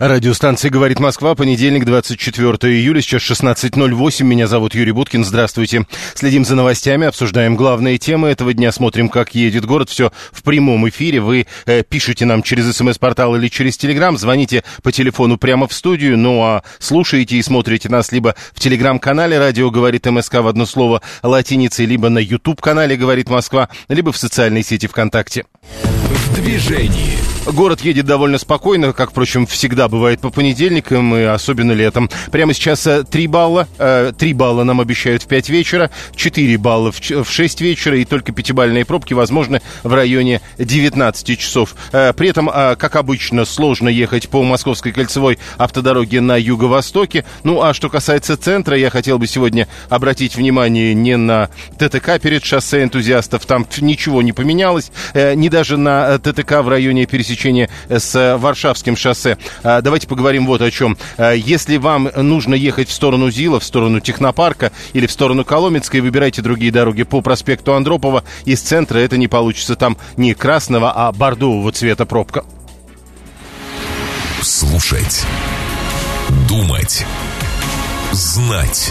Радиостанция «Говорит Москва», понедельник, 24 июля, сейчас 16.08. Меня зовут Юрий Буткин, здравствуйте. Следим за новостями, обсуждаем главные темы этого дня, смотрим, как едет город. Все в прямом эфире. Вы э, пишите нам через смс-портал или через телеграм, звоните по телефону прямо в студию, ну а слушаете и смотрите нас либо в телеграм-канале «Радио говорит МСК» в одно слово латиницей, либо на YouTube-канале «Говорит Москва», либо в социальной сети ВКонтакте. Движении. Город едет довольно спокойно, как, впрочем, всегда бывает по понедельникам и особенно летом. Прямо сейчас 3 балла. 3 балла нам обещают в 5 вечера, 4 балла в 6 вечера и только пятибальные пробки возможны в районе 19 часов. При этом, как обычно, сложно ехать по Московской кольцевой автодороге на юго-востоке. Ну, а что касается центра, я хотел бы сегодня обратить внимание не на ТТК перед шоссе энтузиастов, там ничего не поменялось, не даже на ТТК в районе пересечения с Варшавским шоссе. Давайте поговорим вот о чем. Если вам нужно ехать в сторону ЗИЛа, в сторону Технопарка или в сторону Коломенской, выбирайте другие дороги по проспекту Андропова. Из центра это не получится. Там не красного, а бордового цвета пробка. Слушать. Думать. Знать.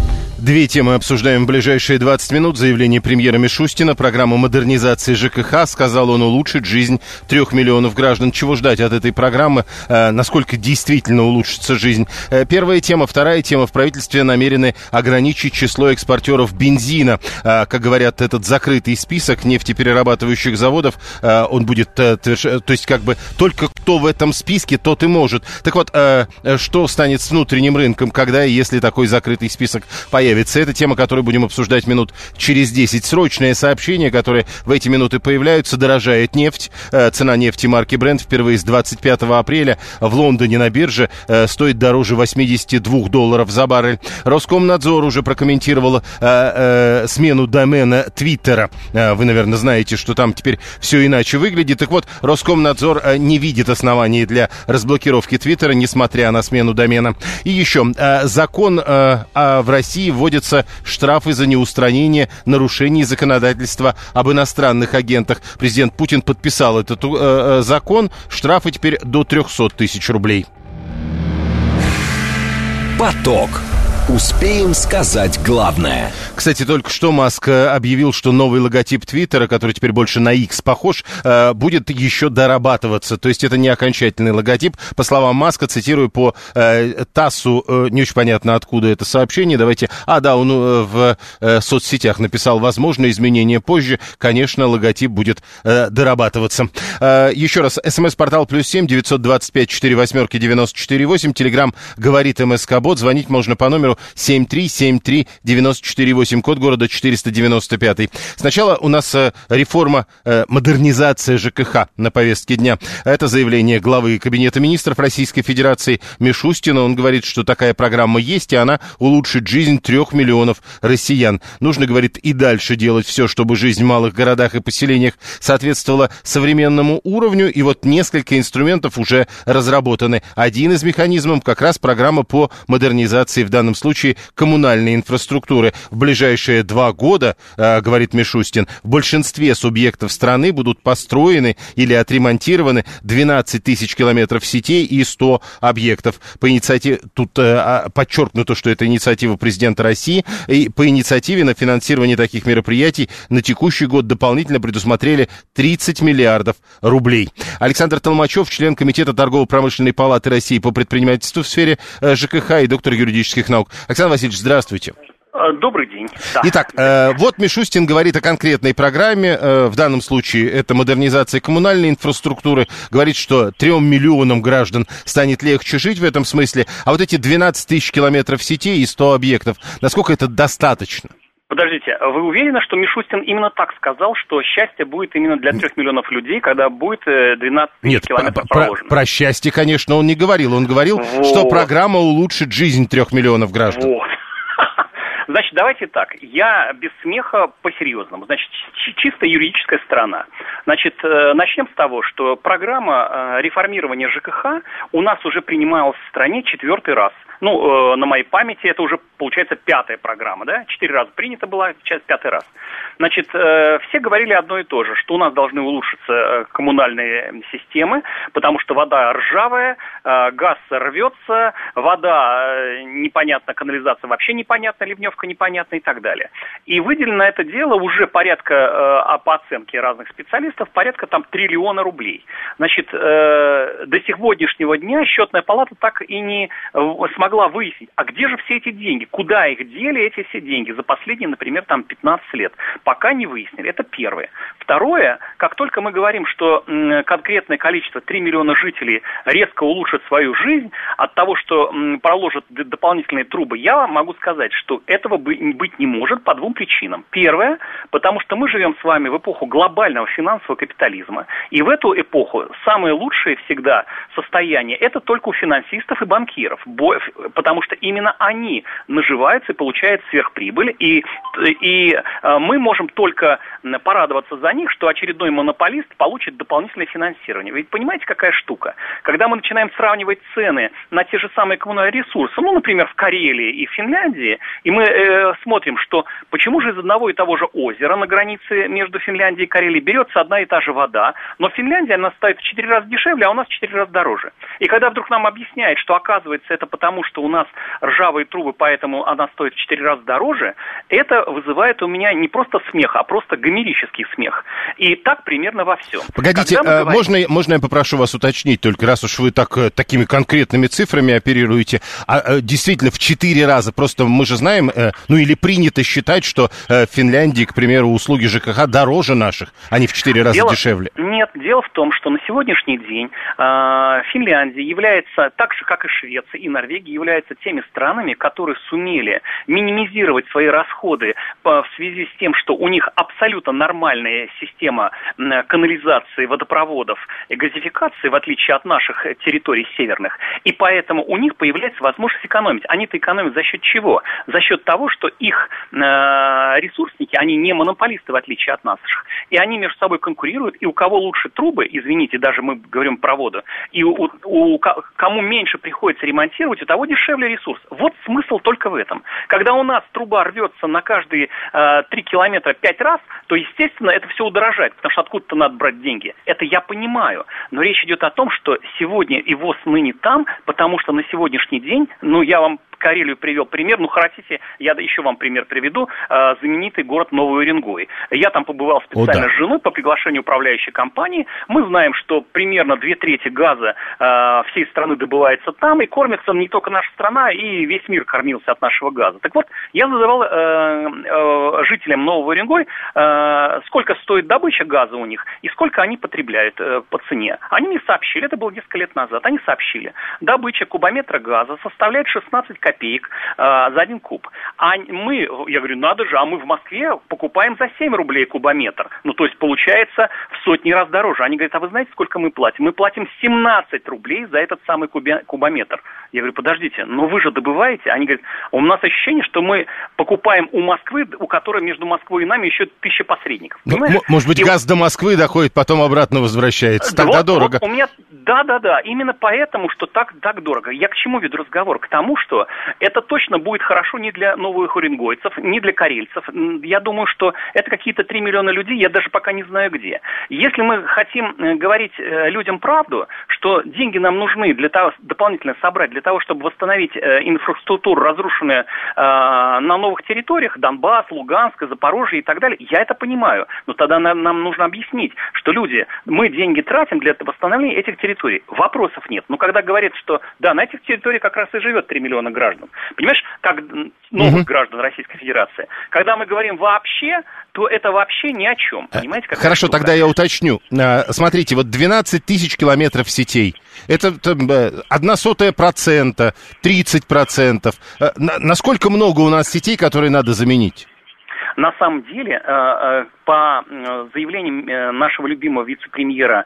Две темы обсуждаем в ближайшие 20 минут. Заявление премьера Мишустина. Программа модернизации ЖКХ. Сказал он улучшит жизнь трех миллионов граждан. Чего ждать от этой программы? Э, насколько действительно улучшится жизнь? Э, первая тема. Вторая тема. В правительстве намерены ограничить число экспортеров бензина. Э, как говорят, этот закрытый список нефтеперерабатывающих заводов, он будет... То есть как бы только кто в этом списке, тот и может. Так вот, что станет с внутренним рынком, когда и если такой закрытый список появится? Появится. Это тема, которую будем обсуждать минут через 10. Срочное сообщение, которое в эти минуты появляются. Дорожает нефть. Э, цена нефти марки Brent впервые с 25 апреля в Лондоне на бирже э, стоит дороже 82 долларов за баррель. Роскомнадзор уже прокомментировал э, смену домена Твиттера. Вы, наверное, знаете, что там теперь все иначе выглядит. Так вот, Роскомнадзор не видит оснований для разблокировки Твиттера, несмотря на смену домена. И еще, закон в России вводятся штрафы за неустранение нарушений законодательства об иностранных агентах. Президент Путин подписал этот э, э закон. Штрафы теперь до 300 тысяч рублей. Поток. Успеем сказать главное. Кстати, только что Маск э, объявил, что новый логотип Твиттера, который теперь больше на X похож, э, будет еще дорабатываться. То есть это не окончательный логотип. По словам Маска, цитирую по э, ТАССу, не очень понятно, откуда это сообщение. Давайте... А, да, он в соцсетях написал, возможно, изменения позже. Конечно, логотип будет дорабатываться. Еще раз, смс-портал плюс семь девятьсот двадцать пять четыре восьмерки девяносто четыре восемь. Телеграмм говорит МСК Бот. Звонить можно по номеру 7373948, код города 495. Сначала у нас э, реформа, э, модернизация ЖКХ на повестке дня. Это заявление главы Кабинета министров Российской Федерации Мишустина. Он говорит, что такая программа есть, и она улучшит жизнь трех миллионов россиян. Нужно, говорит, и дальше делать все, чтобы жизнь в малых городах и поселениях соответствовала современному уровню. И вот несколько инструментов уже разработаны. Один из механизмов как раз программа по модернизации в данном случае случае коммунальной инфраструктуры. В ближайшие два года, э, говорит Мишустин, в большинстве субъектов страны будут построены или отремонтированы 12 тысяч километров сетей и 100 объектов. По инициативе, тут э, а, подчеркнуто, что это инициатива президента России, и по инициативе на финансирование таких мероприятий на текущий год дополнительно предусмотрели 30 миллиардов рублей. Александр Толмачев, член Комитета торгово-промышленной палаты России по предпринимательству в сфере э, ЖКХ и доктор юридических наук. Александр Васильевич, здравствуйте. Э, добрый день. Да. Итак, э, вот Мишустин говорит о конкретной программе. Э, в данном случае это модернизация коммунальной инфраструктуры. Говорит, что трем миллионам граждан станет легче жить в этом смысле. А вот эти 12 тысяч километров сетей и 100 объектов, насколько это достаточно? Подождите, а вы уверены, что Мишустин именно так сказал, что счастье будет именно для трех миллионов людей, когда будет 12 э, Нет, километров про, проложено? Про, счастье, конечно, он не говорил. Он говорил, вот. что программа улучшит жизнь трех миллионов граждан. Вот. Значит, давайте так. Я без смеха по-серьезному. Значит, чисто юридическая сторона. Значит, э, начнем с того, что программа э, реформирования ЖКХ у нас уже принималась в стране четвертый раз – ну, э, на моей памяти это уже, получается, пятая программа, да? Четыре раза принята была, сейчас пятый раз. Значит, э, все говорили одно и то же, что у нас должны улучшиться э, коммунальные системы, потому что вода ржавая, э, газ рвется, вода э, непонятна, канализация вообще непонятна, ливневка непонятна и так далее. И выделено это дело уже порядка, э, по оценке разных специалистов, порядка там триллиона рублей. Значит, э, до сегодняшнего дня счетная палата так и не смогла могла выяснить, а где же все эти деньги, куда их дели эти все деньги за последние, например, там 15 лет. Пока не выяснили. Это первое. Второе, как только мы говорим, что конкретное количество 3 миллиона жителей резко улучшит свою жизнь от того, что проложат дополнительные трубы, я могу сказать, что этого быть не может по двум причинам. Первое, потому что мы живем с вами в эпоху глобального финансового капитализма. И в эту эпоху самое лучшее всегда состояние это только у финансистов и банкиров потому что именно они наживаются и получают сверхприбыль, и, и э, мы можем только порадоваться за них, что очередной монополист получит дополнительное финансирование. Ведь понимаете, какая штука? Когда мы начинаем сравнивать цены на те же самые коммунальные ресурсы, ну, например, в Карелии и Финляндии, и мы э, смотрим, что почему же из одного и того же озера на границе между Финляндией и Карелией берется одна и та же вода, но в Финляндии она стоит в 4 раза дешевле, а у нас в 4 раза дороже. И когда вдруг нам объясняют, что оказывается это потому, что у нас ржавые трубы, поэтому она стоит в 4 раза дороже, это вызывает у меня не просто смех, а просто гомерический смех. И так примерно во всем. Погодите, а, говорим... можно, можно я попрошу вас уточнить, только раз уж вы так, э, такими конкретными цифрами оперируете, а, а действительно в 4 раза, просто мы же знаем, э, ну или принято считать, что в Финляндии, к примеру, услуги ЖКХ дороже наших, а не в 4 раза дело... дешевле. Нет, дело в том, что на сегодняшний день э, Финляндия является, так же как и Швеция и Норвегия, являются теми странами, которые сумели минимизировать свои расходы в связи с тем, что у них абсолютно нормальная система канализации, водопроводов и газификации, в отличие от наших территорий северных. И поэтому у них появляется возможность экономить. Они-то экономят за счет чего? За счет того, что их э, ресурсники, они не монополисты, в отличие от наших. И они между собой конкурируют, и у кого лучше трубы, извините, даже мы говорим про воду, и у, у кому меньше приходится ремонтировать, у того дешевле ресурс. Вот смысл только в этом. Когда у нас труба рвется на каждые э, 3 километра 5 раз, то, естественно, это все удорожает, потому что откуда-то надо брать деньги. Это я понимаю. Но речь идет о том, что сегодня его ныне там, потому что на сегодняшний день, ну, я вам Карелию привел пример. Ну, хотите, я еще вам пример приведу. Э, знаменитый город Новый Уренгой. Я там побывал специально О, да. с женой по приглашению управляющей компании. Мы знаем, что примерно две трети газа э, всей страны добывается там, и кормится не только наша страна, и весь мир кормился от нашего газа. Так вот, я задавал э, жителям Нового Уренгой, сколько стоит добыча газа у них, и сколько они потребляют по цене. Они мне сообщили, это было несколько лет назад, они сообщили, добыча кубометра газа составляет 16 копеек копеек э, за один куб. А мы, я говорю, надо же, а мы в Москве покупаем за 7 рублей кубометр. Ну, то есть получается в сотни раз дороже. Они говорят, а вы знаете, сколько мы платим? Мы платим 17 рублей за этот самый кубе, кубометр. Я говорю, подождите, но вы же добываете? Они говорят, у нас ощущение, что мы покупаем у Москвы, у которой между Москвой и нами еще тысяча посредников. Ну, может быть, и газ до Москвы доходит, потом обратно возвращается. Тогда вот, дорого. Вот у меня, да, да, да, именно поэтому, что так, так дорого. Я к чему веду разговор? К тому, что это точно будет хорошо не для новых уренгойцев, не для карельцев. Я думаю, что это какие-то 3 миллиона людей, я даже пока не знаю где. Если мы хотим э, говорить э, людям правду, что деньги нам нужны для того, дополнительно собрать, для того, чтобы восстановить э, инфраструктуру, разрушенную на новых территориях, Донбасс, Луганск, Запорожье и так далее, я это понимаю. Но тогда нам нужно объяснить, что люди, мы деньги тратим для восстановления этих территорий. Вопросов нет. Но когда говорят, что да, на этих территориях как раз и живет 3 миллиона граждан. Понимаешь, как новых угу. граждан Российской Федерации. Когда мы говорим вообще, то это вообще ни о чем. Э, Понимаете, как Хорошо, штука? тогда я уточню. Э, смотрите, вот 12 тысяч километров сетей. Это э, одна сотая процента, 30 процентов. Насколько много у нас сетей, которые надо заменить? На самом деле, по заявлениям нашего любимого вице-премьера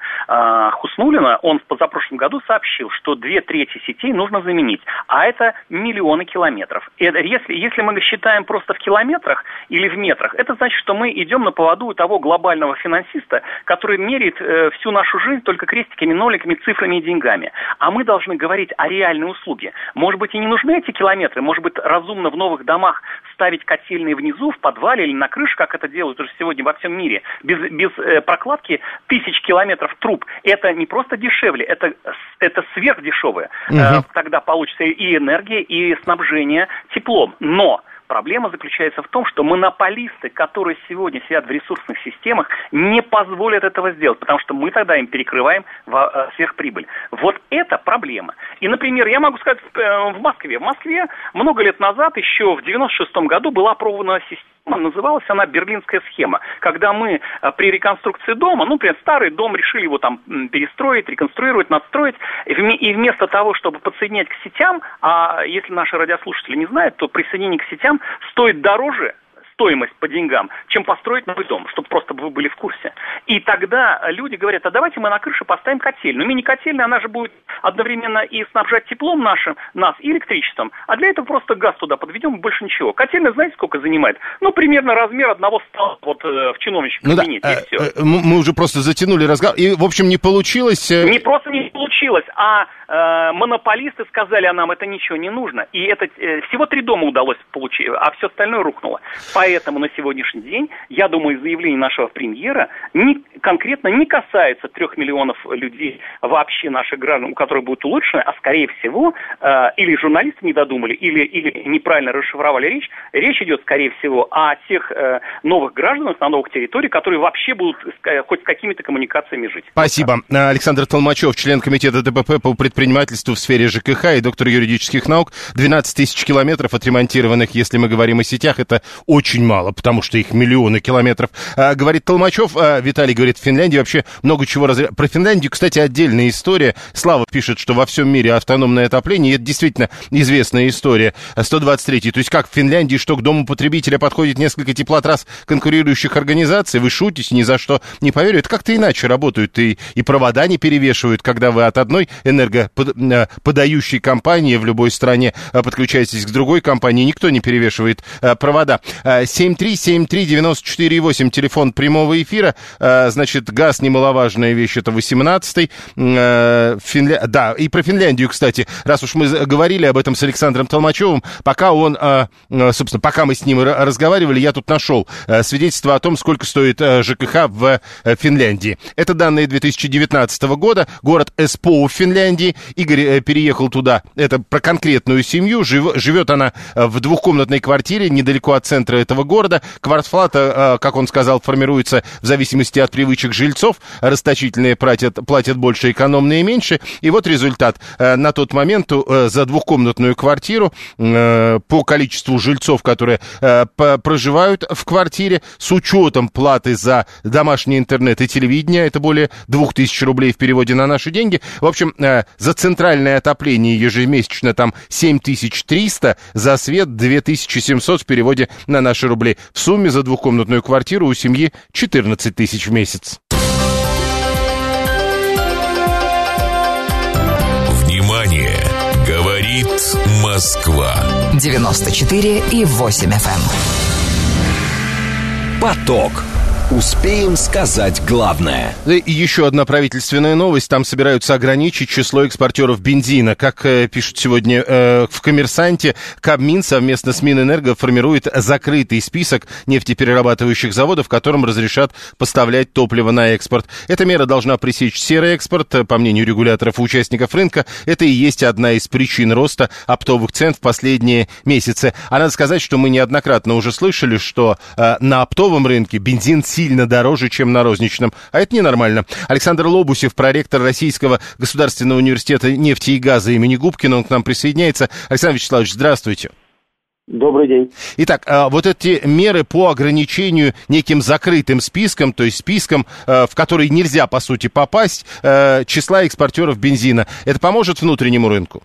Хуснулина, он в позапрошлом году сообщил, что две трети сетей нужно заменить, а это миллионы километров. Это, если, если мы считаем просто в километрах или в метрах, это значит, что мы идем на поводу того глобального финансиста, который меряет э, всю нашу жизнь только крестиками, ноликами, цифрами и деньгами. А мы должны говорить о реальной услуге. Может быть, и не нужны эти километры, может быть, разумно в новых домах ставить котельные внизу, в подвале или на крыше, как это делают уже сегодня во всем мире, без, без э, прокладки тысяч километров труб. Это не просто дешевле, это, это сверхдешевое. Угу. Э, тогда получится и энергия, и снабжение теплом. Но Проблема заключается в том, что монополисты, которые сегодня сидят в ресурсных системах, не позволят этого сделать, потому что мы тогда им перекрываем э, сверхприбыль. Вот это проблема. И, например, я могу сказать, э, в Москве. В Москве много лет назад, еще в 96 году, была опробована система называлась она «Берлинская схема», когда мы э, при реконструкции дома, ну, например, старый дом решили его там перестроить, реконструировать, надстроить, и вместо того, чтобы подсоединять к сетям, а если наши радиослушатели не знают, то присоединение к сетям стоит дороже, стоимость по деньгам, чем построить новый дом, чтобы просто вы были в курсе. И тогда люди говорят, а давайте мы на крыше поставим котельную. Мини-котельная, она же будет одновременно и снабжать теплом нашим, нас, и электричеством. А для этого просто газ туда подведем, больше ничего. Котельная, знаете, сколько занимает? Ну, примерно размер одного стола вот э, в чиновничьем ну кабинете, да, и все. Э, э, мы уже просто затянули разговор, и, в общем, не получилось... Не просто не получилось, а э, монополисты сказали, а нам это ничего не нужно. И это э, всего три дома удалось получить, а все остальное рухнуло. Поэтому на сегодняшний день, я думаю, заявление нашего премьера не, конкретно не касается трех миллионов людей вообще наших граждан, у которых будет улучшено, а скорее всего, э, или журналисты не додумали, или, или неправильно расшифровали речь. Речь идет, скорее всего, о тех э, новых гражданах на новых территориях, которые вообще будут э, хоть с какими-то коммуникациями жить. Спасибо. Александр Толмачев, член комитета ДПП по предпринимательству в сфере ЖКХ и доктор юридических наук. 12 тысяч километров отремонтированных, если мы говорим о сетях, это очень мало, потому что их миллионы километров. А, говорит Толмачев, а, Виталий говорит, в Финляндии вообще много чего разря... Про Финляндию, кстати, отдельная история. Слава пишет, что во всем мире автономное отопление, это действительно известная история. 123 то есть как в Финляндии, что к дому потребителя подходит несколько теплотрасс конкурирующих организаций, вы шутите, ни за что не поверю. Это как-то иначе работают, и, и провода не перевешивают, когда вы от одной энергоподающей компании в любой стране а, подключаетесь к другой компании, никто не перевешивает провода. 7373948, телефон прямого эфира. Э, значит, газ немаловажная вещь, это 18-й. Э, Финля... Да, и про Финляндию, кстати, раз уж мы говорили об этом с Александром Толмачевым, пока он, э, собственно, пока мы с ним разговаривали, я тут нашел свидетельство о том, сколько стоит ЖКХ в Финляндии. Это данные 2019 года, город Эспоу в Финляндии. Игорь переехал туда, это про конкретную семью, живет она в двухкомнатной квартире недалеко от центра этого города. Квартплата, как он сказал, формируется в зависимости от привычек жильцов. Расточительные платят, платят больше, экономные меньше. И вот результат. Э, на тот момент э, за двухкомнатную квартиру э, по количеству жильцов, которые проживают в квартире, с учетом платы за домашний интернет и телевидение, это более 2000 рублей в переводе на наши деньги. В общем, за центральное отопление ежемесячно там 7300, за свет 2700 в переводе на наши рубли. В сумме за двухкомнатную квартиру у семьи 14 тысяч в месяц. Внимание! Говорит Москва. 94 и 8 FM. Эм. Поток. Успеем сказать главное. И еще одна правительственная новость. Там собираются ограничить число экспортеров бензина. Как э, пишут сегодня э, в «Коммерсанте», Кабмин совместно с Минэнерго формирует закрытый список нефтеперерабатывающих заводов, которым разрешат поставлять топливо на экспорт. Эта мера должна пресечь серый экспорт. По мнению регуляторов и участников рынка, это и есть одна из причин роста оптовых цен в последние месяцы. А надо сказать, что мы неоднократно уже слышали, что э, на оптовом рынке бензин сильно дороже, чем на розничном. А это ненормально. Александр Лобусев, проректор Российского государственного университета нефти и газа имени Губкина, он к нам присоединяется. Александр Вячеславович, здравствуйте. Добрый день. Итак, а, вот эти меры по ограничению неким закрытым списком, то есть списком, а, в который нельзя, по сути, попасть, а, числа экспортеров бензина, это поможет внутреннему рынку?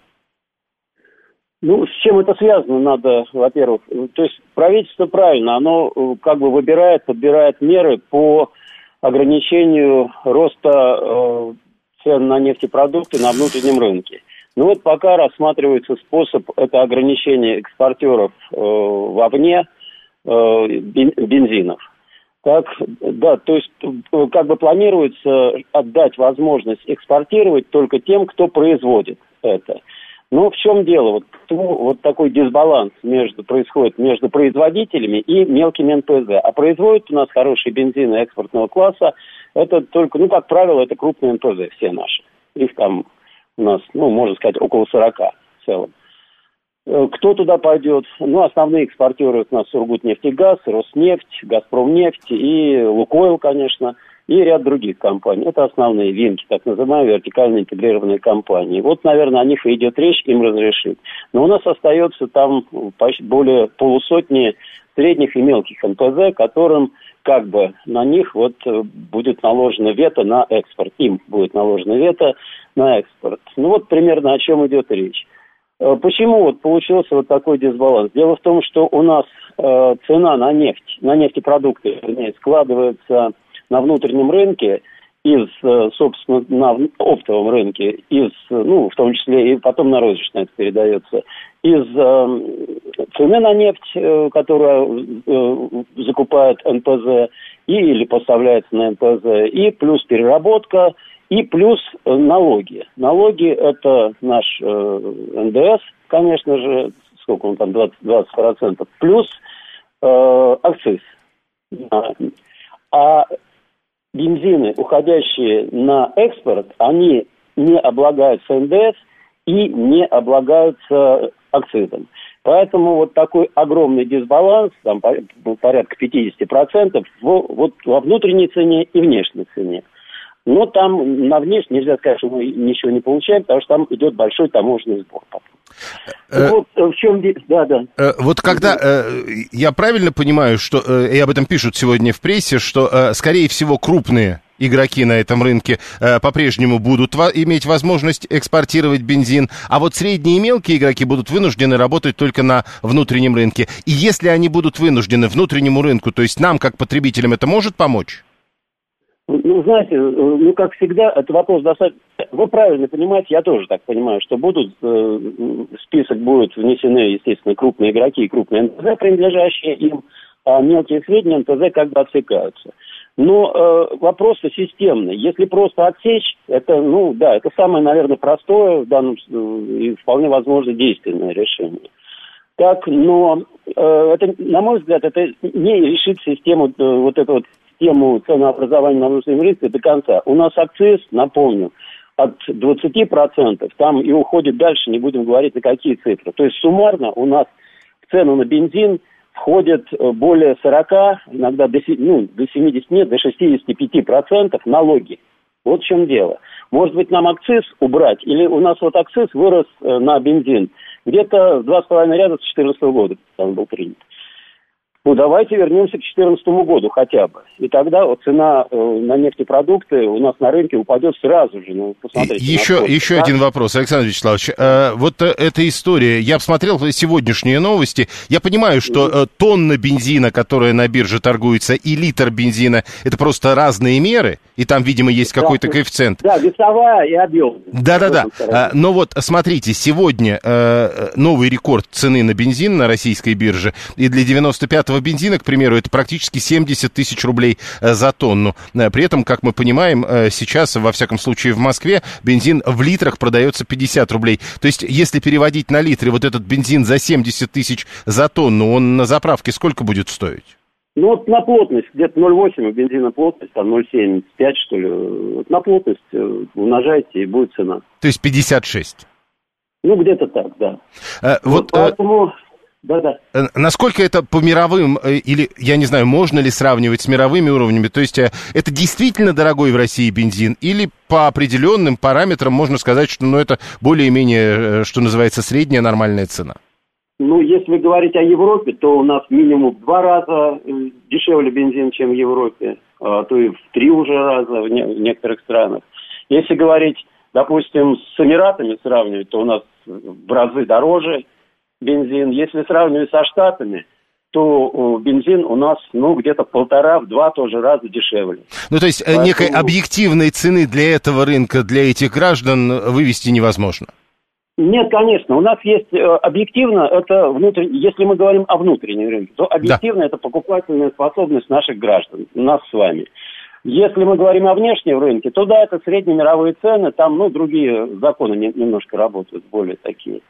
Ну, с чем это связано, надо, во-первых, то есть правительство правильно, оно э, как бы выбирает, подбирает меры по ограничению роста э, цен на нефтепродукты на внутреннем рынке. Ну вот пока рассматривается способ это ограничения экспортеров э, вовне э, бензинов. Так, да, то есть э, как бы планируется отдать возможность экспортировать только тем, кто производит это. Но в чем дело? Вот, вот такой дисбаланс между, происходит между производителями и мелкими НПЗ. А производят у нас хорошие бензины экспортного класса. Это только, ну, как правило, это крупные НПЗ, все наши. Их там у нас, ну, можно сказать, около 40 в целом. Э, кто туда пойдет? Ну, основные экспортеры у нас Сургутнефтегаз, Роснефть, Газпромнефть и Лукойл, конечно – и ряд других компаний. Это основные винки, так называемые вертикально интегрированные компании. Вот, наверное, о них и идет речь, им разрешить. Но у нас остается там более полусотни средних и мелких НПЗ, которым как бы на них вот э, будет наложено вето на экспорт. Им будет наложено вето на экспорт. Ну вот примерно о чем идет речь. Э, почему вот получился вот такой дисбаланс? Дело в том, что у нас э, цена на нефть, на нефтепродукты вернее, складывается на внутреннем рынке, из, э, собственно, на оптовом рынке, из, ну, в том числе и потом на розничное это передается, из э, цены на нефть, э, которую э, закупает НПЗ, и, или поставляется на НПЗ, и плюс переработка, и плюс э, налоги. Налоги – это наш э, НДС, конечно же, сколько он там, 20%, 20% плюс э, акциз. А бензины, уходящие на экспорт, они не облагаются НДС и не облагаются акцизом. Поэтому вот такой огромный дисбаланс, там порядка 50%, в, вот во внутренней цене и внешней цене. Но там на внешней нельзя сказать, что мы ничего не получаем, потому что там идет большой таможенный сбор вот э, в чем да, да. Э, вот когда я правильно понимаю, что и об этом пишут сегодня в прессе, что скорее всего крупные игроки на этом рынке по-прежнему будут иметь возможность экспортировать бензин, а вот средние и мелкие игроки будут вынуждены работать только на внутреннем рынке. И если они будут вынуждены внутреннему рынку, то есть нам, как потребителям, это может помочь? Ну, знаете, ну, как всегда, это вопрос достаточно... Вы правильно понимаете, я тоже так понимаю, что будут, э, список будут внесены, естественно, крупные игроки и крупные НТЗ, принадлежащие им, а мелкие и средние НТЗ как бы отсекаются. Но э, вопрос системный. Если просто отсечь, это, ну, да, это самое, наверное, простое в данном э, и вполне возможно действенное решение. Так, но э, это, на мой взгляд, это не решит систему э, вот этого тему ценообразования на внутреннем рынке до конца. У нас акциз, напомню, от 20%, там и уходит дальше, не будем говорить на какие цифры. То есть суммарно у нас в цену на бензин входит э, более 40, иногда до, ну, до 70, нет, до 65% налоги. Вот в чем дело. Может быть, нам акциз убрать, или у нас вот акциз вырос э, на бензин где-то в два с половиной ряда с 2014 года, он был принят. Ну, давайте вернемся к 2014 году хотя бы. И тогда вот цена э, на нефтепродукты у нас на рынке упадет сразу же. Ну, посмотрите. Еще, еще да? один вопрос, Александр Вячеславович. Э, вот э, эта история. Я посмотрел сегодняшние новости. Я понимаю, что э, тонна бензина, которая на бирже торгуется, и литр бензина, это просто разные меры. И там, видимо, есть какой-то да, коэффициент. Да, весовая и объем. Да-да-да. А, но вот, смотрите, сегодня э, новый рекорд цены на бензин на российской бирже. И для 95 этого бензина, к примеру, это практически 70 тысяч рублей э, за тонну. Э, при этом, как мы понимаем, сейчас, во всяком случае, в Москве бензин в литрах продается 50 рублей. То есть, если переводить на литры вот этот бензин за 70 тысяч за тонну, он на заправке сколько будет стоить? Ну вот на плотность, где-то 0,8 у бензина плотность, там 0,75 что ли. Вот на плотность умножайте и будет цена. То есть 56? Ну где-то так, да. А, вот, вот поэтому... Да-да. Э, насколько это по мировым, э, или, я не знаю, можно ли сравнивать с мировыми уровнями? То есть э, это действительно дорогой в России бензин? Или по определенным параметрам можно сказать, что ну, это более-менее, что называется, средняя нормальная цена? Ну, если говорить о Европе, то у нас минимум в два раза дешевле бензин, чем в Европе, а то и в три уже раза в, не, в некоторых странах. Если говорить, допустим, с Эмиратами сравнивать, то у нас в разы дороже – бензин. Если сравнивать со Штатами, то бензин у нас, ну, где-то полтора, в два тоже раза дешевле. Ну, то есть Поэтому... некой объективной цены для этого рынка, для этих граждан вывести невозможно? Нет, конечно. У нас есть э, объективно, это внутренний, если мы говорим о внутреннем рынке, то объективно да. это покупательная способность наших граждан, нас с вами. Если мы говорим о внешнем рынке, то да, это среднемировые цены, там, ну, другие законы немножко работают, более такие.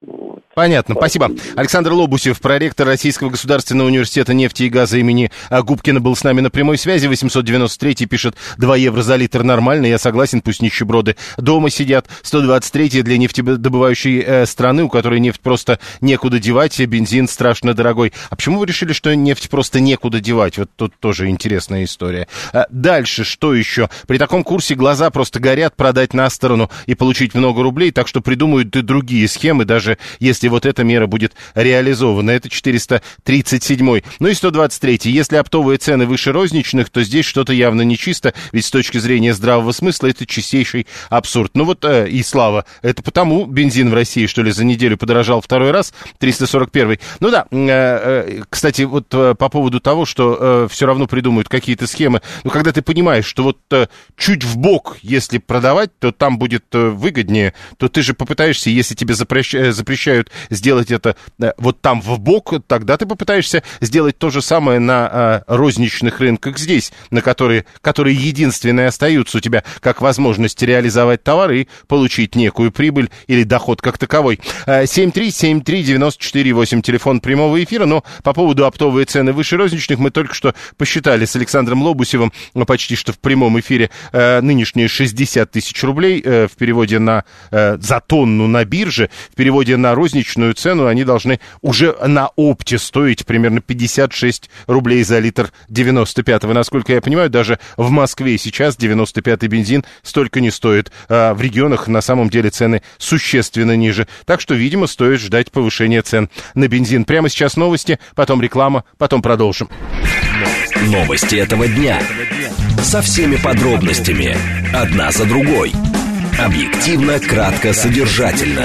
Вот. Понятно, спасибо. Александр Лобусев, проректор Российского государственного университета нефти и газа имени а, Губкина, был с нами на прямой связи. 893 пишет 2 евро за литр нормально, я согласен, пусть нищеброды дома сидят. 123 для нефтедобывающей э, страны, у которой нефть просто некуда девать, бензин страшно дорогой. А почему вы решили, что нефть просто некуда девать? Вот тут тоже интересная история. А дальше, что еще? При таком курсе глаза просто горят продать на сторону и получить много рублей, так что придумают и другие схемы, даже даже если вот эта мера будет реализована. Это 437. Ну и 123. Если оптовые цены выше розничных, то здесь что-то явно нечисто, ведь с точки зрения здравого смысла это чистейший абсурд. Ну вот э, и слава. Это потому бензин в России, что ли, за неделю подорожал второй раз, 341. Ну да, э, э, кстати, вот э, по поводу того, что э, все равно придумают какие-то схемы. Ну, когда ты понимаешь, что вот э, чуть в бок, если продавать, то там будет э, выгоднее, то ты же попытаешься, если тебе запрещают запрещают сделать это э, вот там в бок, тогда ты попытаешься сделать то же самое на э, розничных рынках здесь, на которые, которые единственные остаются у тебя как возможность реализовать товары и получить некую прибыль или доход как таковой. 7373948, э, телефон прямого эфира, но по поводу оптовые цены выше розничных мы только что посчитали с Александром Лобусевым почти что в прямом эфире нынешние 60 тысяч рублей в переводе на за тонну на бирже, в переводе переводе на розничную цену они должны уже на опте стоить примерно 56 рублей за литр 95-го. Насколько я понимаю, даже в Москве сейчас 95-й бензин столько не стоит. А в регионах на самом деле цены существенно ниже. Так что, видимо, стоит ждать повышения цен на бензин. Прямо сейчас новости, потом реклама, потом продолжим. Новости этого дня. Со всеми подробностями. Одна за другой. Объективно, кратко, содержательно.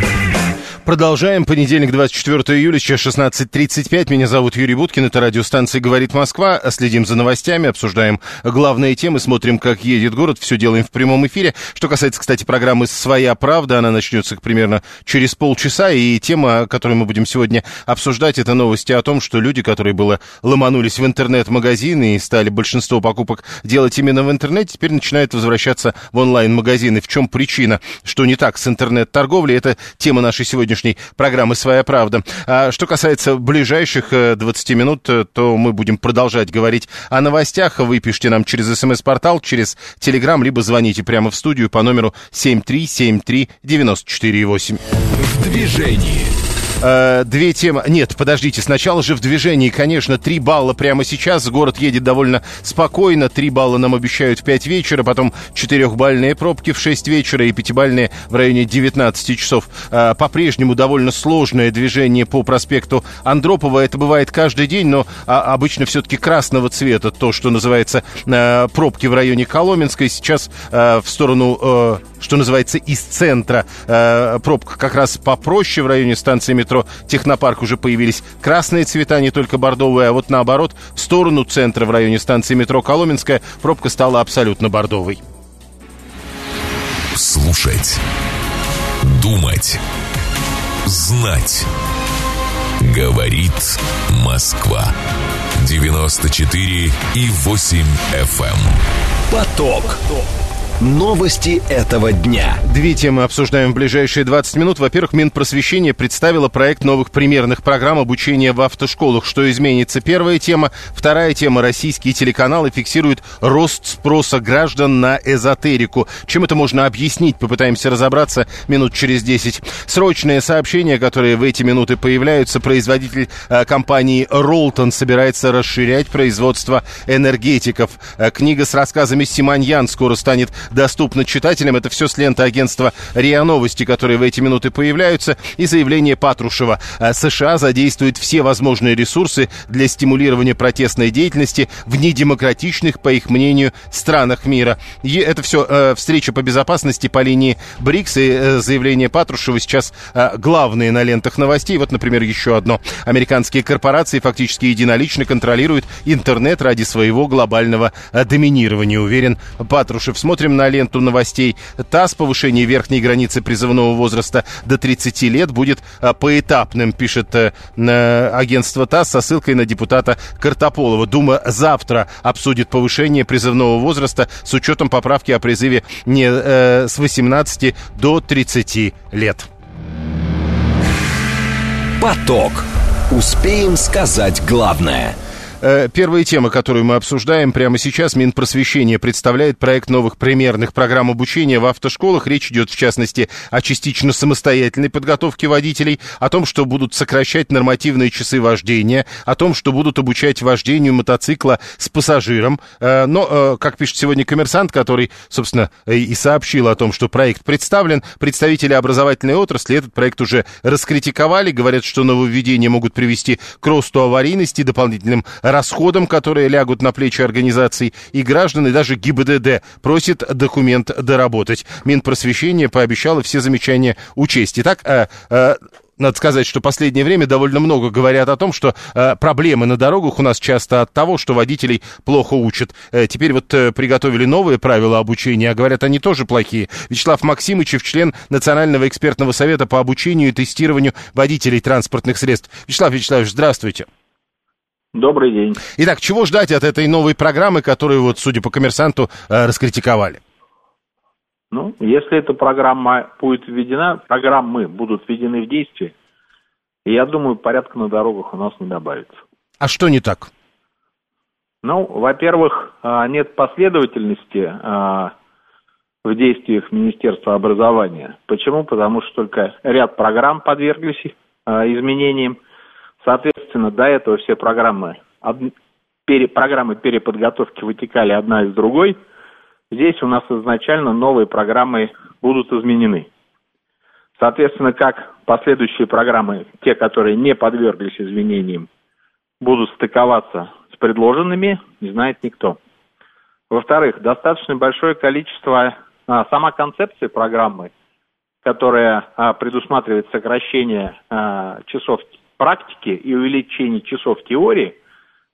Продолжаем. Понедельник, 24 июля, сейчас 16.35. Меня зовут Юрий Буткин. Это радиостанция «Говорит Москва». Следим за новостями, обсуждаем главные темы, смотрим, как едет город. Все делаем в прямом эфире. Что касается, кстати, программы «Своя правда», она начнется примерно через полчаса. И тема, которую мы будем сегодня обсуждать, это новости о том, что люди, которые было ломанулись в интернет-магазины и стали большинство покупок делать именно в интернете, теперь начинают возвращаться в онлайн-магазины. В чем причина? Что не так с интернет-торговлей? Это тема нашей сегодняшней сегодняшней программы «Своя правда». А что касается ближайших 20 э, минут, э, то мы будем продолжать говорить о новостях. Вы пишите нам через смс-портал, через телеграм, либо звоните прямо в студию по номеру 7373948. В движении Э, две темы. Нет, подождите, сначала же в движении, конечно, три балла прямо сейчас. Город едет довольно спокойно. Три балла нам обещают в 5 вечера, потом четырехбальные пробки в 6 вечера и пятибальные в районе 19 часов. Э, по-прежнему довольно сложное движение по проспекту Андропова. Это бывает каждый день, но а, обычно все-таки красного цвета. То, что называется э, пробки в районе Коломенской. Сейчас в сторону, что называется, из центра пробка как раз попроще в районе станции метро метро Технопарк уже появились красные цвета, не только бордовые, а вот наоборот, в сторону центра в районе станции метро Коломенская пробка стала абсолютно бордовой. Слушать. Думать. Знать. Говорит Москва. 94 и 8 FM. Эм. Поток. Поток. Новости этого дня. Две темы обсуждаем в ближайшие 20 минут. Во-первых, Минпросвещение представило проект новых примерных программ обучения в автошколах. Что изменится? Первая тема. Вторая тема. Российские телеканалы фиксируют рост спроса граждан на эзотерику. Чем это можно объяснить? Попытаемся разобраться минут через 10. Срочное сообщение, которое в эти минуты появляются. Производитель э, компании Ролтон собирается расширять производство энергетиков. Э, книга с рассказами Симоньян скоро станет доступно читателям. Это все с ленты агентства РИА Новости, которые в эти минуты появляются. И заявление Патрушева. Э, США задействует все возможные ресурсы для стимулирования протестной деятельности в недемократичных, по их мнению, странах мира. И это все э, встреча по безопасности по линии БРИКС и э, заявление Патрушева сейчас э, главные на лентах новостей. Вот, например, еще одно. Американские корпорации фактически единолично контролируют интернет ради своего глобального э, доминирования, уверен Патрушев. Смотрим на ленту новостей. ТАСС повышение верхней границы призывного возраста до 30 лет будет э, поэтапным, пишет э, агентство ТАСС со ссылкой на депутата Картополова. Дума завтра обсудит повышение призывного возраста с учетом поправки о призыве не э, с 18 до 30 лет. Поток. Успеем сказать главное – первая тема, которую мы обсуждаем прямо сейчас, Минпросвещение представляет проект новых примерных программ обучения в автошколах. Речь идет, в частности, о частично самостоятельной подготовке водителей, о том, что будут сокращать нормативные часы вождения, о том, что будут обучать вождению мотоцикла с пассажиром. Э, но, э, как пишет сегодня коммерсант, который, собственно, и сообщил о том, что проект представлен, представители образовательной отрасли этот проект уже раскритиковали, говорят, что нововведения могут привести к росту аварийности, дополнительным расходам, которые лягут на плечи организаций, и граждан, и даже ГИБДД просит документ доработать. Минпросвещение пообещало все замечания учесть. Итак, э, э, надо сказать, что последнее время довольно много говорят о том, что э, проблемы на дорогах у нас часто от того, что водителей плохо учат. Э, теперь вот э, приготовили новые правила обучения, а говорят, они тоже плохие. Вячеслав Максимычев, член Национального экспертного совета по обучению и тестированию водителей транспортных средств. Вячеслав Вячеславович, здравствуйте. Добрый день. Итак, чего ждать от этой новой программы, которую, вот, судя по коммерсанту, э, раскритиковали? Ну, если эта программа будет введена, программы будут введены в действие, я думаю, порядка на дорогах у нас не добавится. А что не так? Ну, во-первых, э, нет последовательности э, в действиях Министерства образования. Почему? Потому что только ряд программ подверглись изменениям – Соответственно, до этого все программы, пере, программы переподготовки вытекали одна из другой. Здесь у нас изначально новые программы будут изменены. Соответственно, как последующие программы, те, которые не подверглись изменениям, будут стыковаться с предложенными, не знает никто. Во-вторых, достаточно большое количество, а, сама концепция программы, которая а, предусматривает сокращение а, часов практики и увеличение часов теории,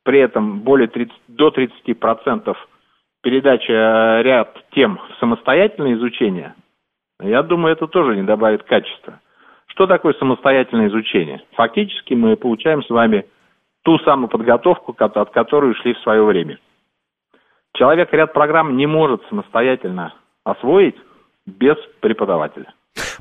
при этом более 30, до 30% передача э, ряд тем в самостоятельное изучение, я думаю, это тоже не добавит качества. Что такое самостоятельное изучение? Фактически мы получаем с вами ту самую подготовку, от которой ушли в свое время. Человек ряд программ не может самостоятельно освоить без преподавателя.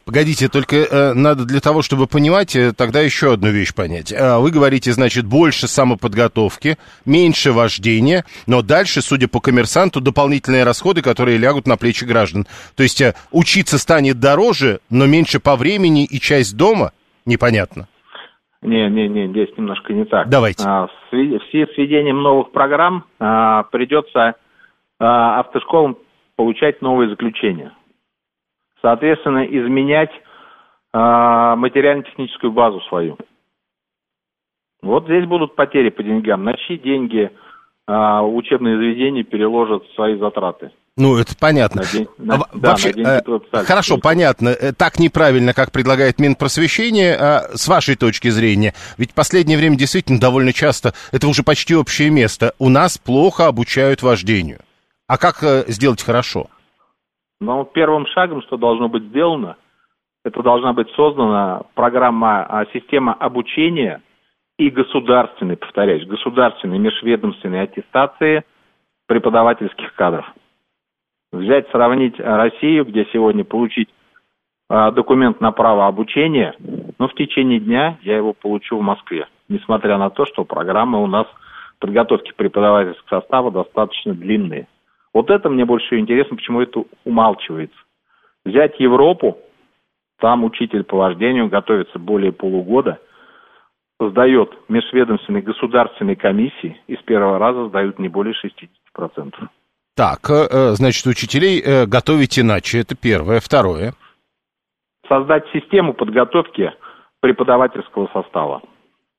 Погодите, только э, надо для того, чтобы понимать, э, тогда еще одну вещь понять. Э, вы говорите, значит, больше самоподготовки, меньше вождения, но дальше, судя по коммерсанту, дополнительные расходы, которые лягут на плечи граждан. То есть э, учиться станет дороже, но меньше по времени и часть дома? Непонятно. Не, не, не, здесь немножко не так. Давайте. А, в связи с введением новых программ а, придется а, автошколам получать новые заключения соответственно, изменять э, материально-техническую базу свою. Вот здесь будут потери по деньгам. На чьи деньги э, учебные заведения переложат свои затраты? Ну, это понятно. На день, на, да, Вообще, на э, хорошо, понятно. Э, так неправильно, как предлагает Минпросвещение, а с вашей точки зрения. Ведь в последнее время действительно довольно часто, это уже почти общее место, у нас плохо обучают вождению. А как э, сделать хорошо? Но первым шагом, что должно быть сделано, это должна быть создана программа, а, система обучения и государственной, повторяюсь, государственной межведомственной аттестации преподавательских кадров. Взять, сравнить Россию, где сегодня получить а, документ на право обучения, но в течение дня я его получу в Москве, несмотря на то, что программы у нас подготовки преподавательского состава достаточно длинные. Вот это мне больше интересно, почему это умалчивается. Взять Европу, там учитель по вождению готовится более полугода, сдает межведомственной государственной комиссии и с первого раза сдают не более 60%. Так, э, значит, учителей э, готовить иначе, это первое. Второе. Создать систему подготовки преподавательского состава.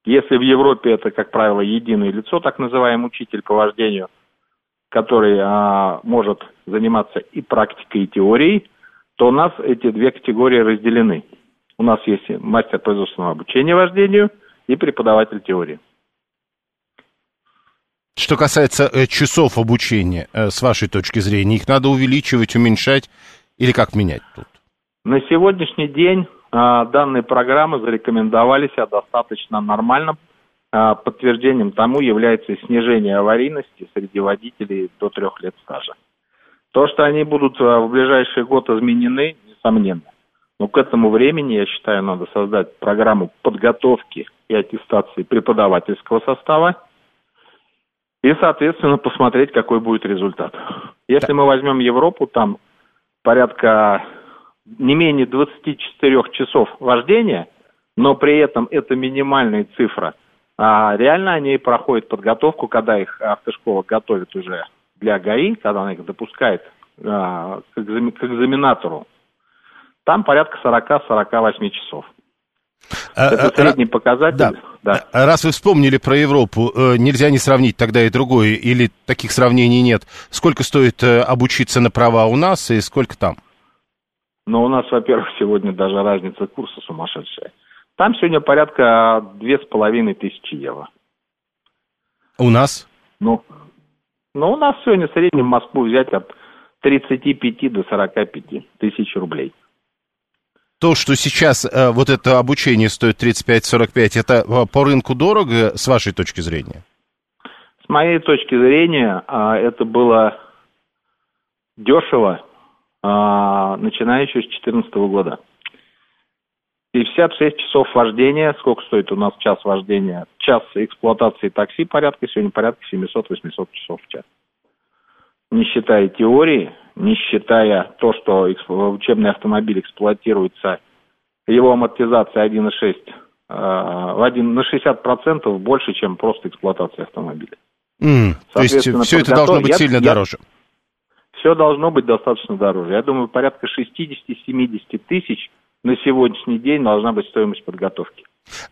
Если в Европе это, как правило, единое лицо, так называемый учитель по вождению, который а, может заниматься и практикой, и теорией, то у нас эти две категории разделены. У нас есть мастер производственного обучения вождению и преподаватель теории. Что касается э, часов обучения, э, с вашей точки зрения, их надо увеличивать, уменьшать или как менять тут? На сегодняшний день а, данные программы зарекомендовали себя достаточно нормальным. А, подтверждением тому является снижение аварийности среди водителей до трех лет стажа. То, что они будут а, в ближайший год изменены, несомненно. Но к этому времени, я считаю, надо создать программу подготовки и аттестации преподавательского состава и, соответственно, посмотреть, какой будет результат. Если мы возьмем Европу, там порядка не менее 24 часов вождения, но при этом это минимальная цифра. А реально они проходят подготовку, когда их автошкола готовит уже для ГАИ, когда она их допускает а, к, экзамен, к экзаменатору. Там порядка 40-48 часов. А, это средний показатель. Да. да. Раз вы вспомнили про Европу, э, нельзя не сравнить тогда и другое, или таких сравнений нет. Сколько стоит э, обучиться на права у нас и сколько там? Но у нас, во-первых, сегодня даже разница курса сумасшедшая. Там сегодня порядка две с половиной тысячи евро. У нас? Ну, ну, у нас сегодня в среднем Москву взять от 35 до 45 тысяч рублей. То, что сейчас э, вот это обучение стоит 35-45, это э, по рынку дорого, с вашей точки зрения? С моей точки зрения, э, это было дешево а, начиная еще с 2014 года. 56 часов вождения, сколько стоит у нас час вождения? Час эксплуатации такси порядка, сегодня порядка 700-800 часов в час. Не считая теории, не считая то, что учебный автомобиль эксплуатируется, его амортизация 1,6 в 1, на 60% больше, чем просто эксплуатация автомобиля. Mm, то есть все это должно быть я, сильно я, дороже все должно быть достаточно дороже. Я думаю, порядка 60-70 тысяч на сегодняшний день должна быть стоимость подготовки.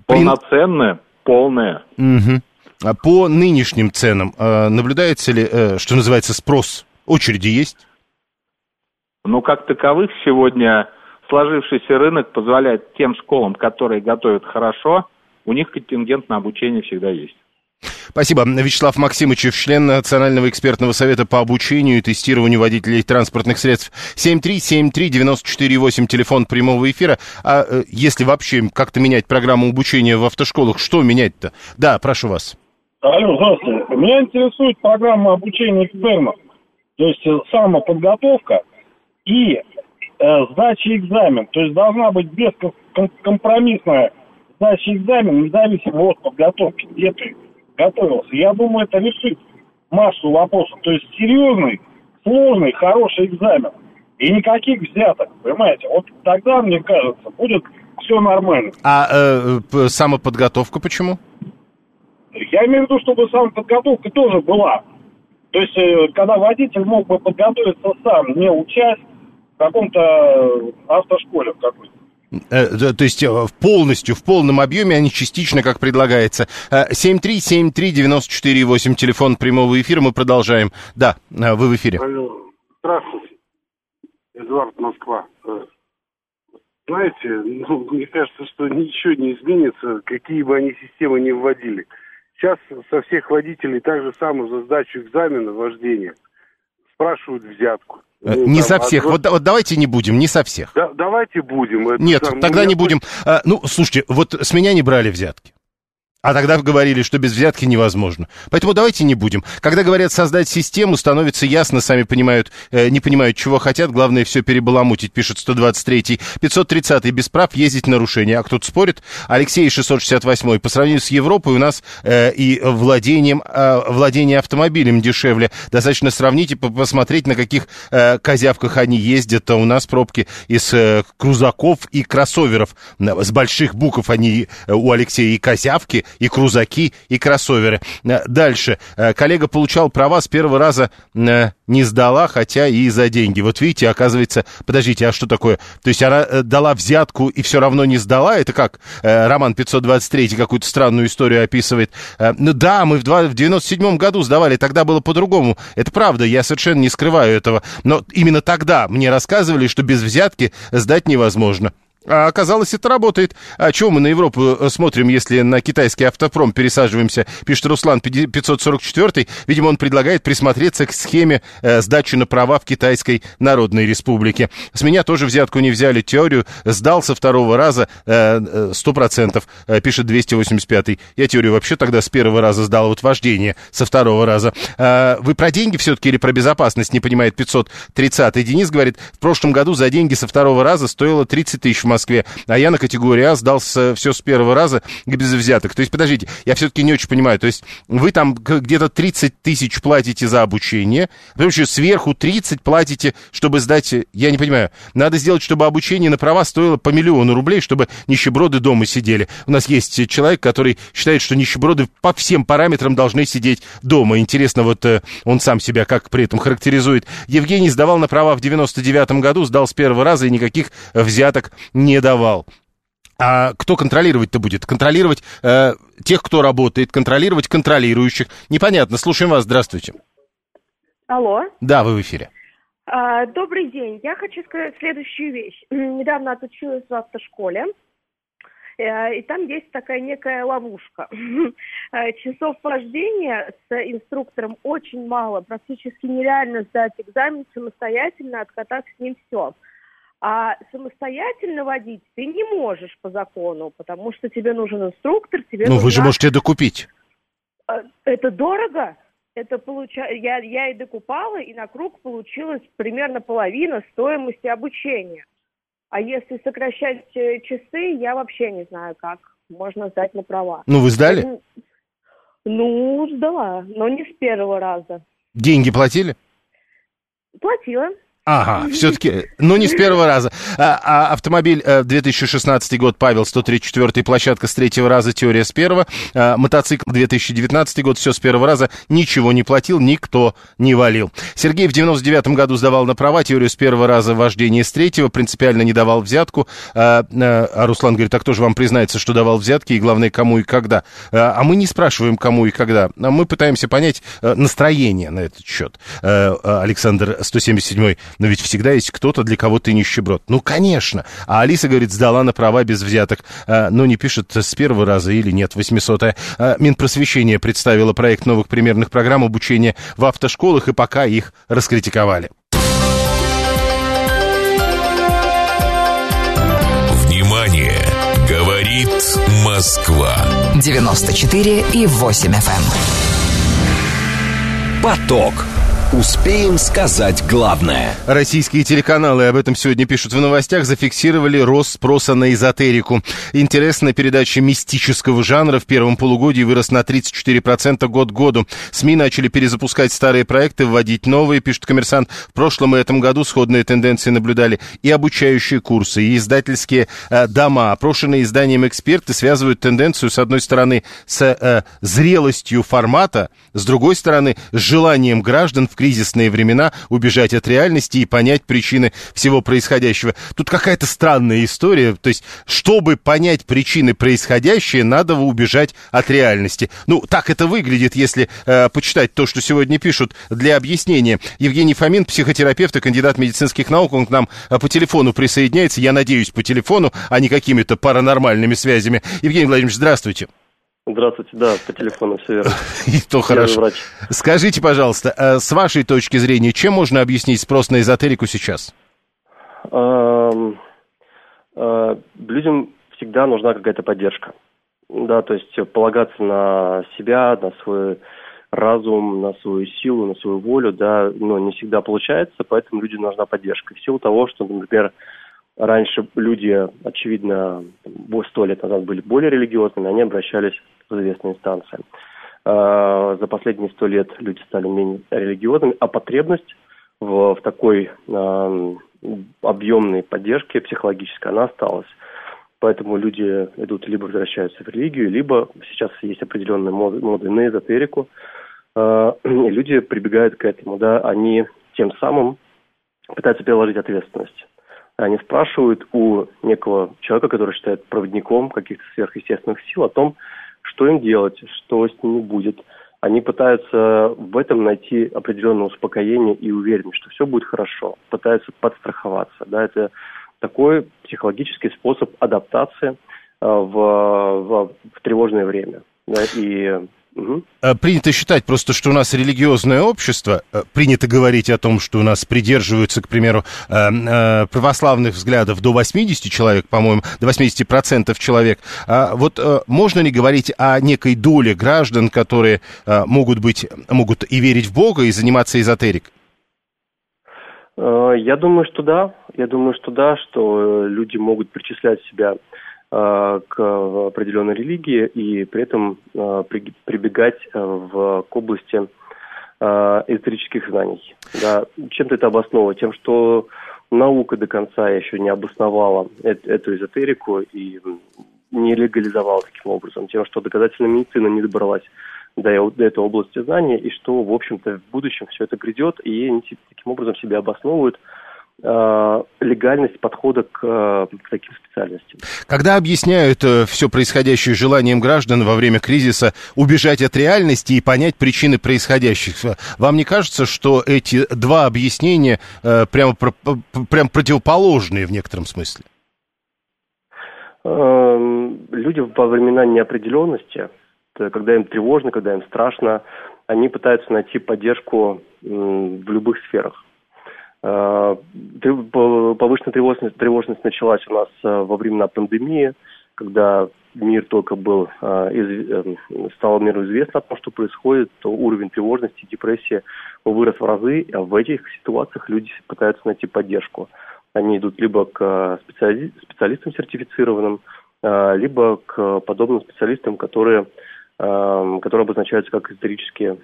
Полноценная, полная. Угу. А по нынешним ценам э, наблюдается ли, э, что называется, спрос? Очереди есть? Ну, как таковых сегодня сложившийся рынок позволяет тем школам, которые готовят хорошо, у них контингент на обучение всегда есть. Спасибо. Вячеслав Максимович, член Национального экспертного совета по обучению и тестированию водителей транспортных средств. 7373948, телефон прямого эфира. А э, если вообще как-то менять программу обучения в автошколах, что менять-то? Да, прошу вас. Алло, здравствуйте. Меня интересует программа обучения экстернов. То есть э, самоподготовка и э, сдача экзамен. То есть должна быть бескомпромиссная сдача экзамена, независимо от подготовки, где ты готовился. Я думаю, это решит массу вопросов. То есть серьезный, сложный, хороший экзамен. И никаких взяток, понимаете? Вот тогда, мне кажется, будет все нормально. А э, самоподготовка почему? Я имею в виду, чтобы самоподготовка тоже была. То есть, э, когда водитель мог бы подготовиться сам, не учась в каком-то э, автошколе в какой-то. Э, то есть э, полностью, в полном объеме, а не частично, как предлагается. 7373948, э, телефон прямого эфира, мы продолжаем. Да, вы в эфире. Здравствуйте, Эдуард Москва. Знаете, ну, мне кажется, что ничего не изменится, какие бы они системы ни вводили. Сейчас со всех водителей так же самое за сдачу экзамена вождения спрашивают взятку. Э, ну, не там, со всех. Вот, вот давайте не будем, не со всех. Да, давайте будем. Это Нет, там, тогда не будем. А, ну, слушайте, вот с меня не брали взятки. А тогда говорили, что без взятки невозможно. Поэтому давайте не будем. Когда говорят создать систему, становится ясно, сами понимают, э, не понимают, чего хотят. Главное все перебаламутить, пишет 123-й. 530-й без прав ездить нарушение. А кто-то спорит? Алексей 668-й. По сравнению с Европой у нас э, и владением, э, владение автомобилем дешевле. Достаточно сравнить и посмотреть, на каких э, козявках они ездят. А у нас пробки из э, крузаков и кроссоверов. С больших букв они э, у Алексея и козявки, и крузаки, и кроссоверы. Э, дальше. Э, коллега получал права с первого раза э, не сдала, хотя и за деньги. Вот видите, оказывается, подождите, а что такое? То есть она дала взятку и все равно не сдала? Это как? Роман 523 какую-то странную историю описывает. Ну да, мы в, 2, в 97 году сдавали, тогда было по-другому. Это правда, я совершенно не скрываю этого. Но именно тогда мне рассказывали, что без взятки сдать невозможно. А оказалось, это работает. А чего мы на Европу э, смотрим, если на китайский автопром пересаживаемся, пишет Руслан 544. Видимо, он предлагает присмотреться к схеме э, сдачи на права в Китайской Народной Республике. С меня тоже взятку не взяли, теорию сдал со второго раза э, сто процентов, пишет 285. Я теорию вообще тогда с первого раза сдал, вот вождение со второго раза. А, вы про деньги все-таки или про безопасность, не понимает 530. Денис говорит, в прошлом году за деньги со второго раза стоило 30 тысяч в Москве, а я на категории А сдал все с первого раза без взяток. То есть, подождите, я все-таки не очень понимаю. То есть, вы там где-то 30 тысяч платите за обучение, потому что сверху 30 платите, чтобы сдать... Я не понимаю. Надо сделать, чтобы обучение на права стоило по миллиону рублей, чтобы нищеброды дома сидели. У нас есть человек, который считает, что нищеброды по всем параметрам должны сидеть дома. Интересно, вот э, он сам себя как при этом характеризует. Евгений сдавал на права в 99 году, сдал с первого раза и никаких взяток давал. А кто контролировать-то будет? Контролировать э, тех, кто работает, контролировать контролирующих. Непонятно. Слушаем вас. Здравствуйте. Алло. Да, вы в эфире. А, добрый день. Я хочу сказать следующую вещь. Недавно отучилась в автошколе. Э, и там есть такая некая ловушка. Э, часов вождения с инструктором очень мало. Практически нереально сдать экзамен самостоятельно, откатав с ним все. А самостоятельно водить ты не можешь по закону, потому что тебе нужен инструктор, тебе Ну, нужна... вы же можете докупить. Э, это дорого. Это получа... я, я и докупала, и на круг получилось примерно половина стоимости обучения. А если сокращать э, часы, я вообще не знаю, как можно сдать на права. Ну, вы сдали? Ну, сдала, но не с первого раза. Деньги платили? Платила. Ага, все-таки, ну не с первого раза. А, а автомобиль 2016 э, год, Павел, 134 площадка с третьего раза, теория с первого. А, мотоцикл 2019 год, все с первого раза, ничего не платил, никто не валил. Сергей в 99 году сдавал на права, теорию с первого раза, вождение с третьего, принципиально не давал взятку. А, а, а Руслан говорит, так кто же вам признается, что давал взятки, и главное, кому и когда. А, а мы не спрашиваем, кому и когда, а мы пытаемся понять э, настроение на этот счет. А, Александр 177 но ведь всегда есть кто-то, для кого ты нищеброд. Ну, конечно. А Алиса, говорит, сдала на права без взяток, а, но не пишет с первого раза или нет, 800 а, Минпросвещение представило проект новых примерных программ обучения в автошколах, и пока их раскритиковали. Внимание! Говорит Москва. 94 и 8 FM. Эм. Поток. Успеем сказать главное. Российские телеканалы, об этом сегодня пишут в новостях, зафиксировали рост спроса на эзотерику. Интересная передача мистического жанра в первом полугодии вырос на 34% год к году. СМИ начали перезапускать старые проекты, вводить новые, пишет коммерсант. В прошлом и этом году сходные тенденции наблюдали и обучающие курсы, и издательские э, дома. Опрошенные изданием эксперты связывают тенденцию, с одной стороны, с э, зрелостью формата, с другой стороны, с желанием граждан в кризисные времена убежать от реальности и понять причины всего происходящего. Тут какая-то странная история. То есть, чтобы понять причины происходящего, надо убежать от реальности. Ну, так это выглядит, если э, почитать то, что сегодня пишут для объяснения. Евгений Фомин, психотерапевт и кандидат медицинских наук, он к нам э, по телефону присоединяется. Я надеюсь, по телефону, а не какими-то паранормальными связями. Евгений Владимирович, здравствуйте. Здравствуйте, да, по телефону все верно. И то хорошо. врач. Скажите, пожалуйста, э, с вашей точки зрения, чем можно объяснить спрос на эзотерику сейчас? Э, людям всегда нужна какая-то поддержка. Да, то есть полагаться на себя, на свой разум, на свою силу, на свою волю, да, но не всегда получается, поэтому людям нужна поддержка. В силу того, что, например, раньше люди, очевидно, сто лет назад были более религиозными, они обращались в известные инстанции. А, за последние сто лет люди стали менее религиозными, а потребность в, в такой э, объемной поддержке психологической, она осталась. Поэтому люди идут либо возвращаются в религию, либо сейчас есть определенные моды, моды на эзотерику. Э, люди прибегают к этому, да, они тем самым пытаются переложить ответственность. Они спрашивают у некого человека, который считает проводником каких-то сверхъестественных сил, о том, что им делать, что с ними будет. Они пытаются в этом найти определенное успокоение и уверенность, что все будет хорошо. Пытаются подстраховаться. Да, это такой психологический способ адаптации э, в, в, в тревожное время. Да, и Угу. Принято считать просто, что у нас религиозное общество, э, принято говорить о том, что у нас придерживаются, к примеру, э, православных взглядов до 80 человек, по-моему, до 80% человек. А вот можно ли говорить о некой доле граждан, которые могут быть, могут и верить в Бога, и заниматься эзотерикой? Я думаю, что да. Я думаю, что да, что люди могут причислять себя Э, к определенной религии и при этом э, прибегать э, в, к области эзотерических знаний. Да. Чем-то это обосновано? Тем, что наука до конца еще не обосновала эту эзотерику и не легализовала таким образом. Тем, что доказательная медицина не добралась до, до этой области знания, и что, в общем-то, в будущем все это грядет, и они таким образом себя обосновывают Э, легальность подхода к, э, к таким специальностям. Когда объясняют э, все происходящее желанием граждан во время кризиса убежать от реальности и понять причины происходящих, вам не кажется, что эти два объяснения прямо, прям противоположные в некотором смысле? Эм, люди во времена неопределенности, когда им тревожно, когда им страшно, они пытаются найти поддержку в любых сферах Э, повышенная тревожность, тревожность началась у нас э, во времена пандемии, когда мир только был, э, стало миру известно о том, что происходит, то уровень тревожности, депрессии вырос в разы, а в этих ситуациях люди пытаются найти поддержку. Они идут либо к специалистам сертифицированным, либо к подобным специалистам, которые, которые обозначаются как исторические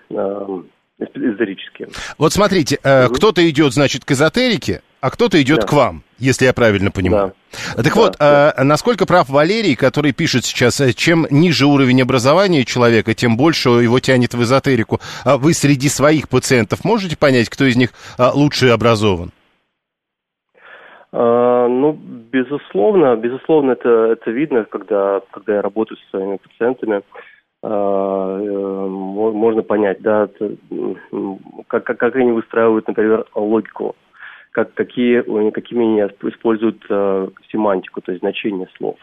эзотерические. Вот смотрите, э, угу. кто-то идет, значит, к эзотерике, а кто-то идет да. к вам, если я правильно понимаю. Да. Так да, вот, да. Э, насколько прав Валерий, который пишет сейчас, э, чем ниже уровень образования человека, тем больше его тянет в эзотерику. А вы среди своих пациентов можете понять, кто из них э, лучше образован? А, ну, безусловно, безусловно, это, это видно, когда, когда я работаю со своими пациентами. А, э, можно понять, да, как, как, как они выстраивают, например, логику, как, какие, какими они используют э, семантику, то есть значение слов,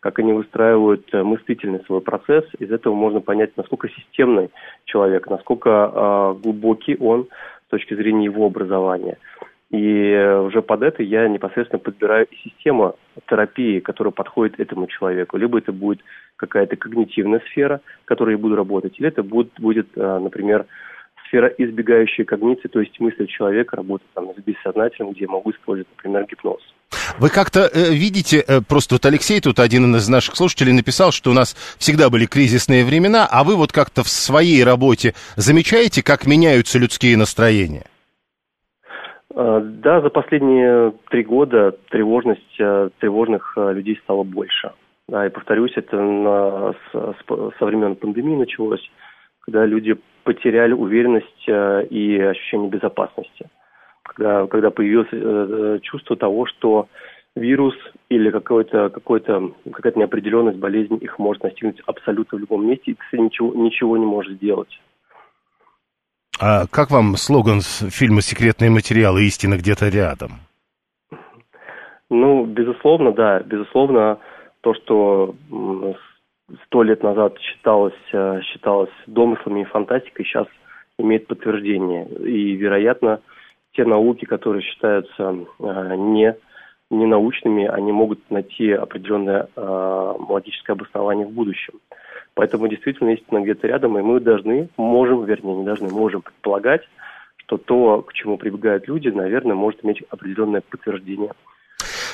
как они выстраивают э, мыслительный свой процесс. Из этого можно понять, насколько системный человек, насколько э, глубокий он с точки зрения его образования. И уже под это я непосредственно подбираю систему терапии, которая подходит этому человеку. Либо это будет какая-то когнитивная сфера, в которой я буду работать, или это будет, будет э, например, сфера избегающая когниции, то есть мысли человека, работа там с бессознательным, где я могу использовать, например, гипноз. Вы как-то э, видите, э, просто вот Алексей, тут один из наших слушателей написал, что у нас всегда были кризисные времена, а вы вот как-то в своей работе замечаете, как меняются людские настроения? Э, да, за последние три года тревожность э, тревожных э, людей стало больше. Да, и повторюсь, это на, с, со времен пандемии началось, когда люди потеряли уверенность и ощущение безопасности. Когда, когда появилось чувство того, что вирус или какой-то, какой-то, какая-то неопределенность, болезнь их может настигнуть абсолютно в любом месте, и ты ничего, ничего не можешь сделать. А как вам слоган фильма «Секретные материалы. Истина где-то рядом»? Ну, безусловно, да. Безусловно, то, что сто лет назад считалось, э, считалось домыслами и фантастикой, сейчас имеет подтверждение. И, вероятно, те науки, которые считаются э, не, не научными, они могут найти определенное э, логическое обоснование в будущем. Поэтому действительно истина где-то рядом, и мы должны, можем, вернее, не должны, можем предполагать, что то, к чему прибегают люди, наверное, может иметь определенное подтверждение.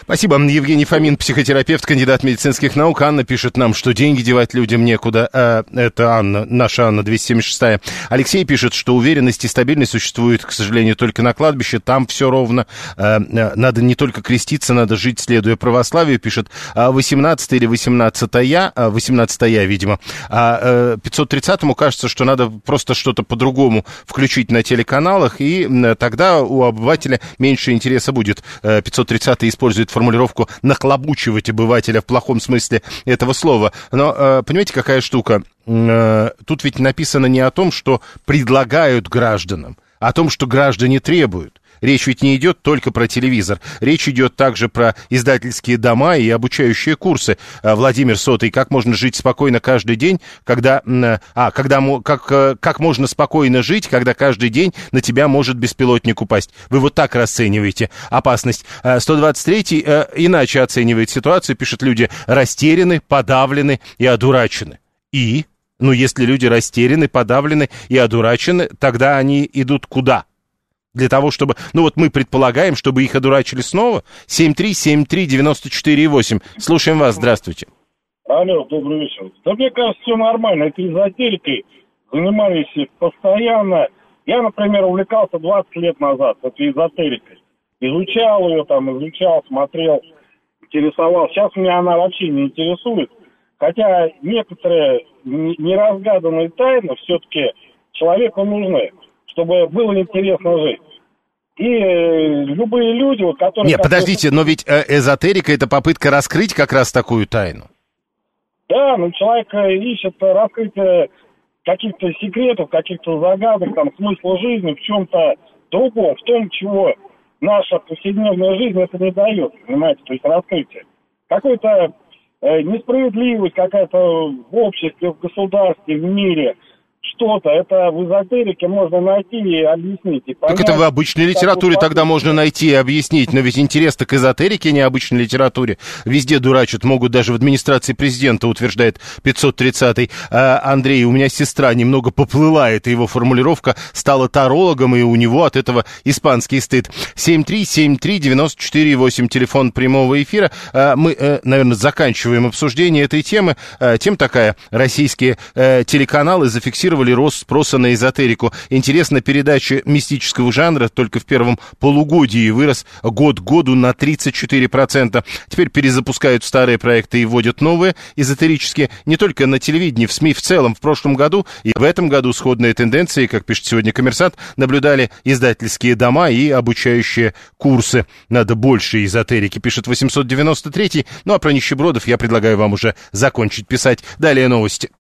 Спасибо. Евгений Фомин, психотерапевт, кандидат медицинских наук. Анна пишет нам, что деньги девать людям некуда. А, это Анна, наша Анна 276. Алексей пишет, что уверенность и стабильность существует, к сожалению, только на кладбище. Там все ровно. А, надо не только креститься, надо жить, следуя православию, пишет 18 или 18 я, 18 я, видимо. А 530-му кажется, что надо просто что-то по-другому включить на телеканалах, и тогда у обывателя меньше интереса будет. 530 использует формулировку «нахлобучивать обывателя» в плохом смысле этого слова. Но э, понимаете, какая штука? Э, тут ведь написано не о том, что предлагают гражданам, а о том, что граждане требуют. Речь ведь не идет только про телевизор. Речь идет также про издательские дома и обучающие курсы. А, Владимир Сотый, как можно жить спокойно каждый день, когда... А, когда как, э, как можно спокойно жить, когда каждый день на тебя может беспилотник упасть? Вы вот так расцениваете опасность. 123-й а, э, иначе оценивает ситуацию, пишут люди, растеряны, подавлены и одурачены. И? Ну, если люди растеряны, подавлены и одурачены, тогда они идут куда? Для того, чтобы... Ну вот мы предполагаем, чтобы их одурачили снова. 7373948. Слушаем вас, здравствуйте. Алло, добрый вечер. Да мне кажется, все нормально. Это эзотерикой занимались постоянно. Я, например, увлекался 20 лет назад этой эзотерикой. Изучал ее там, изучал, смотрел, интересовал. Сейчас меня она вообще не интересует. Хотя некоторые неразгаданные тайны все-таки человеку нужны, чтобы было интересно жить. И э, любые люди, вот, которые... Нет, подождите, но ведь э, эзотерика — это попытка раскрыть как раз такую тайну. Да, ну человек э, ищет раскрытие каких-то секретов, каких-то загадок, там, смысла жизни в чем-то другом, в том, чего наша повседневная жизнь это не дает, понимаете, то есть раскрытие. Какой-то э, несправедливость какая-то в обществе, в государстве, в мире – что-то, это в эзотерике можно найти и объяснить. И понять, так это в обычной литературе тогда можно найти и объяснить, но ведь интерес к эзотерике, не обычной литературе. Везде дурачат, могут даже в администрации президента, утверждает 530-й. А, Андрей, у меня сестра немного поплыла, эта его формулировка, стала тарологом, и у него от этого испанский стыд. 7373948, телефон прямого эфира. А, мы, э, наверное, заканчиваем обсуждение этой темы. А, тем такая, российские э, телеканалы зафиксировали зафиксировали рост спроса на эзотерику. Интересно, передача мистического жанра только в первом полугодии вырос год году на 34%. Теперь перезапускают старые проекты и вводят новые эзотерические не только на телевидении, в СМИ в целом. В прошлом году и в этом году сходные тенденции, как пишет сегодня коммерсант, наблюдали издательские дома и обучающие курсы. Надо больше эзотерики, пишет 893 Ну а про нищебродов я предлагаю вам уже закончить писать. Далее новости.